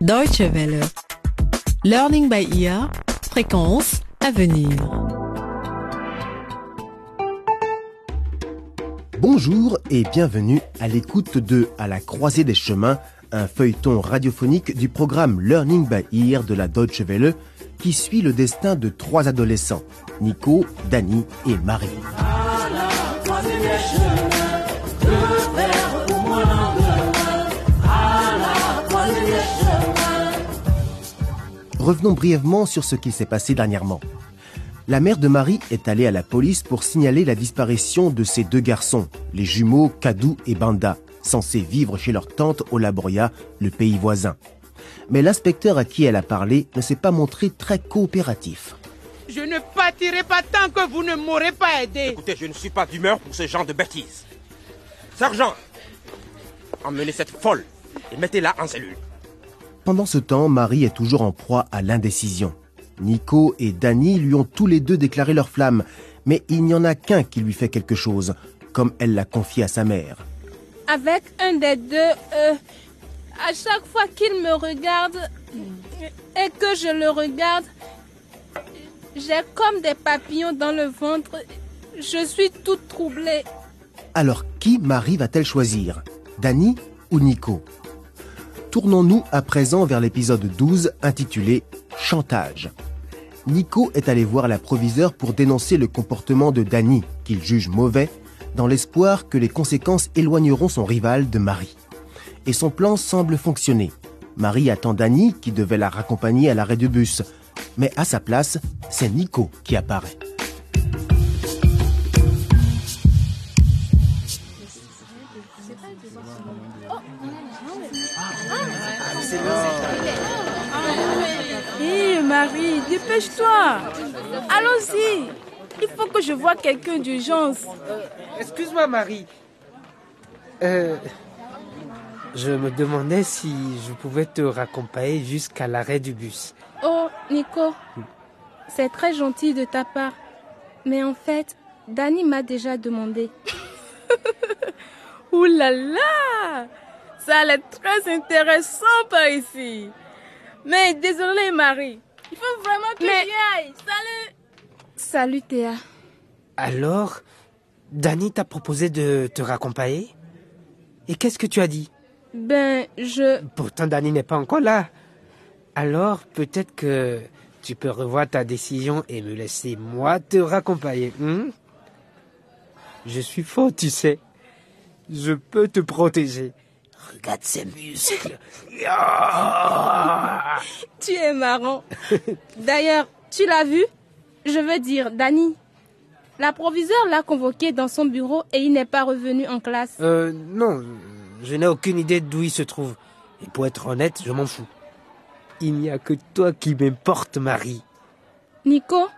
Deutsche Welle. Learning by ear. Fréquence à venir. Bonjour et bienvenue à l'écoute de À la croisée des chemins, un feuilleton radiophonique du programme Learning by Ear de la Deutsche Welle qui suit le destin de trois adolescents, Nico, Danny et Marie. Revenons brièvement sur ce qui s'est passé dernièrement. La mère de Marie est allée à la police pour signaler la disparition de ses deux garçons, les jumeaux Kadou et Banda, censés vivre chez leur tante au Laboria, le pays voisin. Mais l'inspecteur à qui elle a parlé ne s'est pas montré très coopératif. Je ne partirai pas tant que vous ne m'aurez pas aidé. Écoutez, je ne suis pas d'humeur pour ce genre de bêtises. Sergent, emmenez cette folle et mettez-la en cellule. Pendant ce temps, Marie est toujours en proie à l'indécision. Nico et Danny lui ont tous les deux déclaré leur flamme, mais il n'y en a qu'un qui lui fait quelque chose, comme elle l'a confié à sa mère. Avec un des deux, euh, à chaque fois qu'il me regarde et que je le regarde, j'ai comme des papillons dans le ventre. Je suis toute troublée. Alors qui Marie va-t-elle choisir? Danny ou Nico? Tournons-nous à présent vers l'épisode 12 intitulé Chantage. Nico est allé voir la proviseure pour dénoncer le comportement de Danny, qu'il juge mauvais, dans l'espoir que les conséquences éloigneront son rival de Marie. Et son plan semble fonctionner. Marie attend Danny qui devait la raccompagner à l'arrêt de bus. Mais à sa place, c'est Nico qui apparaît. Hé Marie, dépêche-toi. Allons-y. Il faut que je voie quelqu'un d'urgence. Excuse-moi, Marie. Euh, je me demandais si je pouvais te raccompagner jusqu'à l'arrêt du bus. Oh, Nico, c'est très gentil de ta part. Mais en fait, Danny m'a déjà demandé. Ouh là là Ça allait très intéressant par ici. Mais désolé, Marie. Il faut vraiment que j'y aille. Salut Salut, Théa. Alors, Danny t'a proposé de te raccompagner? Et qu'est-ce que tu as dit? Ben, je... Pourtant, Danny n'est pas encore là. Alors, peut-être que tu peux revoir ta décision et me laisser moi te raccompagner. hein? Je suis fort, tu sais. Je peux te protéger. Regarde ces muscles. Tu es marrant. D'ailleurs, tu l'as vu? Je veux dire, Danny. La proviseure l'a convoqué dans son bureau et il n'est pas revenu en classe. Euh, non, je n'ai aucune idée d'où il se trouve. Et pour être honnête, je m'en fous. Il n'y a que toi qui m'importe, Marie. Nico,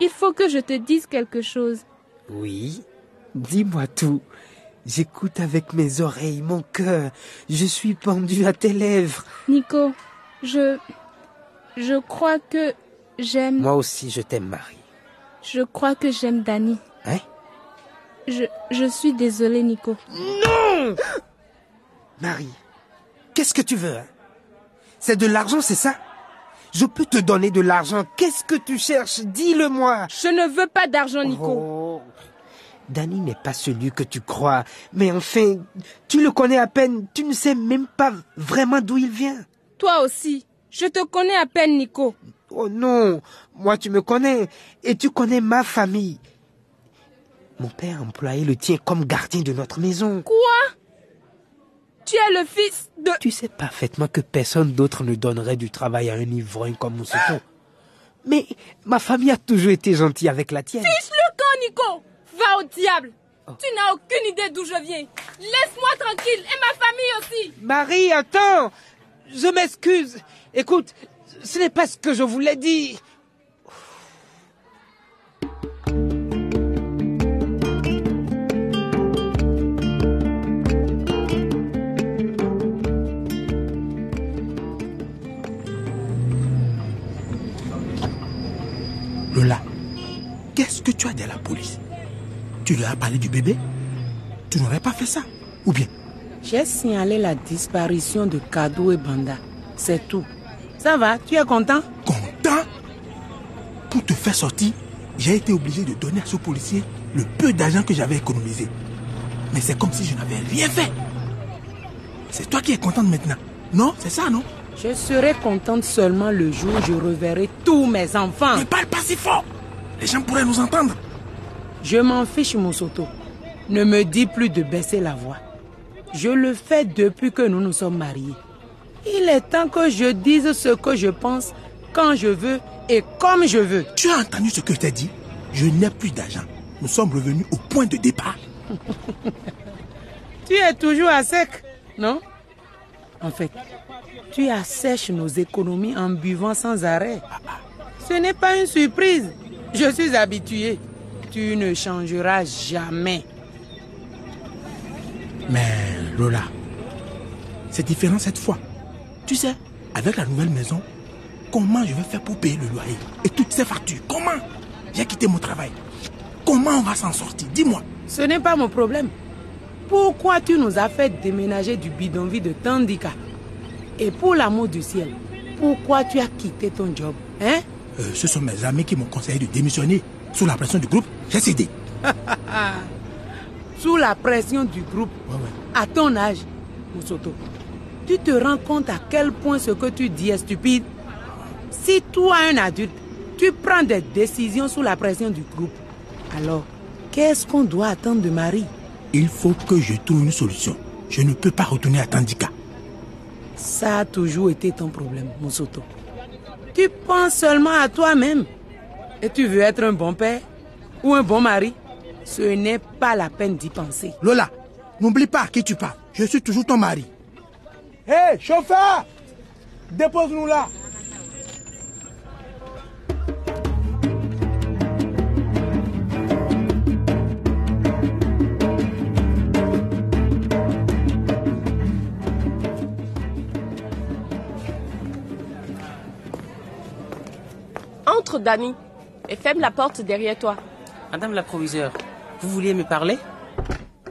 il faut que je te dise quelque chose. Oui, dis-moi tout. J'écoute avec mes oreilles, mon cœur. Je suis pendu à tes lèvres. Nico, je... Je crois que j'aime... Moi aussi, je t'aime, Marie. Je crois que j'aime Danny. Hein? Je, je suis désolée, Nico. Marie, qu'est-ce que tu veux hein? C'est de l'argent, c'est ça? Je peux te donner de l'argent. Qu'est-ce que tu cherches? Dis-le-moi. Je ne veux pas d'argent, Nico. Oh. Danny n'est pas celui que tu crois. Mais enfin, tu le connais à peine. Tu ne sais même pas vraiment d'où il vient. Toi aussi. Je te connais à peine, Nico. Oh non, moi tu me connais. Et tu connais ma famille. Mon père a employé le tien comme gardien de notre maison. Quoi? Tu es le fils de... Tu sais parfaitement que personne d'autre ne donnerait du travail à un ivrogne comme Mousseton. Mais ma famille a toujours été gentille avec la tienne. Nico Va au diable Tu n'as aucune idée d'où je viens. Laisse-moi tranquille et ma famille aussi. Marie, attends Je m'excuse. Écoute, ce n'est pas ce que je voulais dire. Tu leur as parlé du bébé Tu n'aurais pas fait ça Ou bien? J'ai signalé la disparition de Kadou et Banda. C'est tout. Ça va, tu es content? Content? Pour te faire sortir, j'ai été obligé de donner à ce policier le peu d'argent que j'avais économisé. Mais c'est comme si je n'avais rien fait. C'est toi qui es contente maintenant. Non, c'est ça, non? Je serai contente seulement le jour où je reverrai tous mes enfants. Ne parle pas si fort. Les gens pourraient nous entendre. Je m'en fiche, Moussoto. Ne me dis plus de baisser la voix. Je le fais depuis que nous nous sommes mariés. Il est temps que je dise ce que je pense quand je veux et comme je veux. Tu as entendu ce que je t'ai dit? Je n'ai plus d'argent. Nous sommes revenus au point de départ. Tu es toujours à sec, non? En fait, tu assèches nos économies en buvant sans arrêt. Ce n'est pas une surprise. Je suis habitué. Tu ne changeras jamais. Mais Lola, c'est différent cette fois. Tu sais, avec la nouvelle maison, comment je vais faire pour payer le loyer et toutes ces factures? Comment? J'ai quitté mon travail. Comment on va s'en sortir? Dis-moi. Ce n'est pas mon problème. Pourquoi tu nous as fait déménager du bidonville de Tandika? Et pour l'amour du ciel, pourquoi tu as quitté ton job Hein? Euh, ce sont mes amis qui m'ont conseillé de démissionner. Sous la pression du groupe, j'ai cédé. Sous la pression du groupe, Ouais, ouais. à ton âge, Moussoto, tu te rends compte à quel point ce que tu dis est stupide Si toi, un adulte, tu prends des décisions sous la pression du groupe, alors qu'est-ce qu'on doit attendre de Marie? Il faut que je trouve une solution. Je ne peux pas retourner à Tandika. Ça a toujours été ton problème, Moussoto. Tu penses seulement à toi-même. Et tu veux être un bon père ou un bon mari? Ce n'est pas la peine d'y penser. Lola, n'oublie pas à qui tu parles. Je suis toujours ton mari. Hé, chauffeur Dépose-nous là. Entre, Dani, et ferme la porte derrière toi. Madame la proviseure, vous vouliez me parler?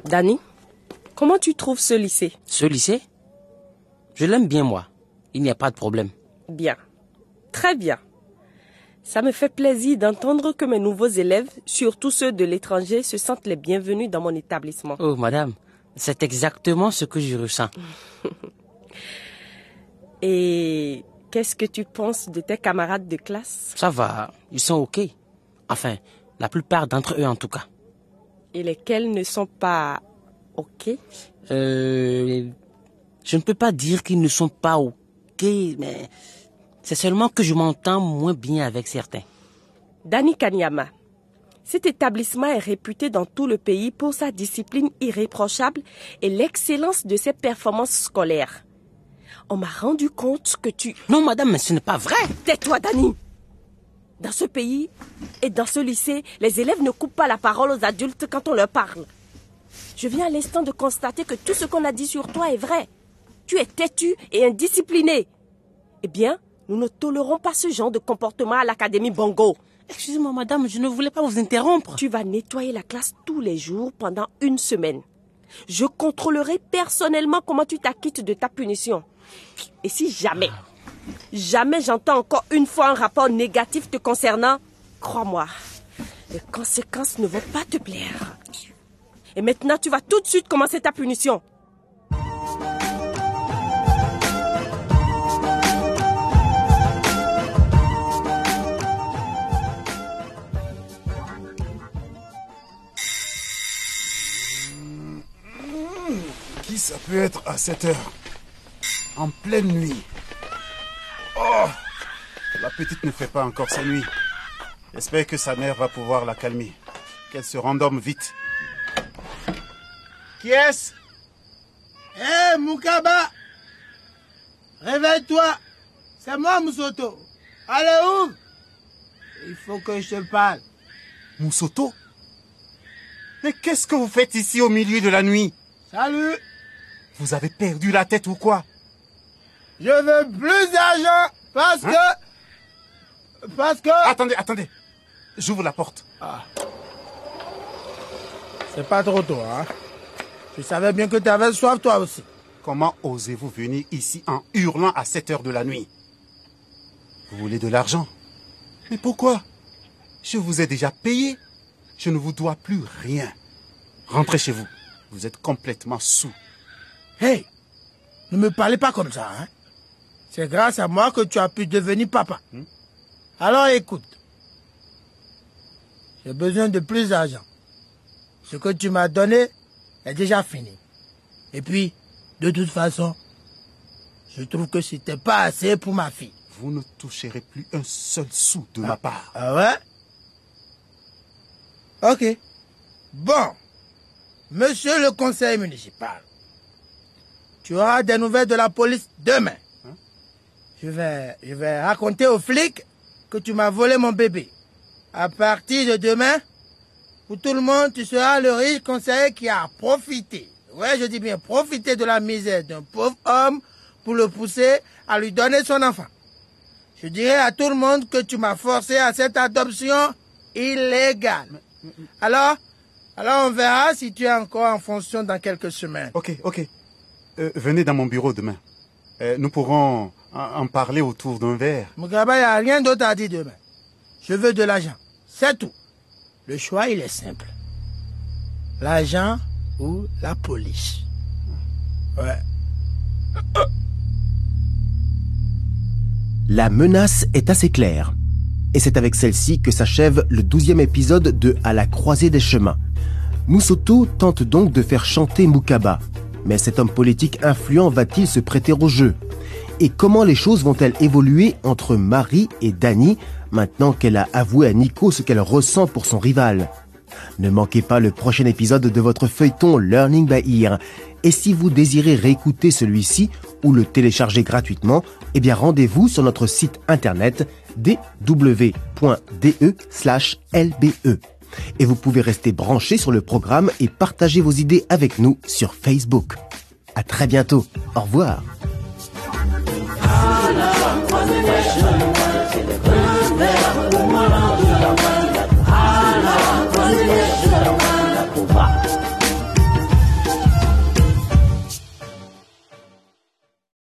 Dani, comment tu trouves ce lycée? Ce lycée? Je l'aime bien, moi. Il n'y a pas de problème. Bien. Très bien. Ça me fait plaisir d'entendre que mes nouveaux élèves, surtout ceux de l'étranger, se sentent les bienvenus dans mon établissement. Oh, madame, c'est exactement ce que je ressens. Et qu'est-ce que tu penses de tes camarades de classe? Ça va, ils sont OK. Enfin, la plupart d'entre eux en tout cas. et lesquels ne sont pas OK? Euh, je ne peux pas dire qu'ils ne sont pas OK, mais c'est seulement que je m'entends moins bien avec certains. Dani Kanyama. Cet établissement est réputé dans tout le pays pour sa discipline irréprochable et l'excellence de ses performances scolaires. On m'a rendu compte que tu... Non, madame, mais ce n'est pas vrai. Tais-toi, Dani Dans ce pays et dans ce lycée, les élèves ne coupent pas la parole aux adultes quand on leur parle. Je viens à l'instant de constater que tout ce qu'on a dit sur toi est vrai. Tu es têtu et indiscipliné. Eh bien, nous ne tolérons pas ce genre de comportement à l'Académie Bongo. Excusez-moi, madame, je ne voulais pas vous interrompre. Tu vas nettoyer la classe tous les jours pendant une semaine. Je contrôlerai personnellement comment tu t'acquittes de ta punition. Et si jamais, jamais j'entends encore une fois un rapport négatif te concernant, crois-moi, les conséquences ne vont pas te plaire. Et maintenant, tu vas tout de suite commencer ta punition. Qui ça peut être à cette heure? En pleine nuit. Oh La petite ne fait pas encore sa nuit. J'espère que sa mère va pouvoir la calmer. Qu'elle se rendorme vite. Qui est-ce? Hé, Moukaba Réveille-toi C'est moi, Moussoto Allez, ouvre Il faut que je te parle. Moussoto? Mais qu'est-ce que vous faites ici au milieu de la nuit? Salut Vous avez perdu la tête ou quoi? Je veux plus d'argent parce Hein? que... Parce que... Attendez, attendez. J'ouvre la porte. C'est pas trop tôt, hein Je savais bien que tu avais soif, toi aussi. Comment osez-vous venir ici en hurlant à 7 heures de la nuit? Vous voulez de l'argent? Mais pourquoi? Je vous ai déjà payé. Je ne vous dois plus rien. Rentrez chez vous. Vous êtes complètement sous. Hey, ne me parlez pas comme ça, hein. C'est grâce à moi que tu as pu devenir papa. Hmm? Alors écoute. J'ai besoin de plus d'argent. Ce que tu m'as donné est déjà fini. Et puis, de toute façon, je trouve que c'était pas assez pour ma fille. Vous ne toucherez plus un seul sou de ma part. Ah ouais? Ok. Bon. Monsieur le conseil municipal, tu auras des nouvelles de la police demain. Je vais, je vais raconter aux flics que tu m'as volé mon bébé. À partir de demain, pour tout le monde, tu seras le riche conseiller qui a profité. Ouais, je dis bien profité de la misère d'un pauvre homme pour le pousser à lui donner son enfant. Je dirai à tout le monde que tu m'as forcé à cette adoption illégale. Alors, alors on verra si tu es encore en fonction dans quelques semaines. Ok, ok. Euh, venez dans mon bureau demain. Euh, nous pourrons en, parler autour d'un verre. Mugaba, il n'y a rien d'autre à dire demain. Je veux de l'argent. C'est tout. Le choix, il est simple. L'argent ou la police. Ouais. La menace est assez claire. Et c'est avec celle-ci que s'achève le douzième épisode de À la croisée des chemins. Moussoto tente donc de faire chanter Mukaba. Mais cet homme politique influent va-t-il se prêter au jeu? Et comment les choses vont-elles évoluer entre Marie et Danny maintenant qu'elle a avoué à Nico ce qu'elle ressent pour son rival Ne manquez pas le prochain épisode de votre feuilleton Learning by Ear. Et si vous désirez réécouter celui-ci ou le télécharger gratuitement, eh bien rendez-vous sur notre site internet dw.de/lbe. Et vous pouvez rester branché sur le programme et partager vos idées avec nous sur Facebook. À très bientôt. Au revoir. All of us, question,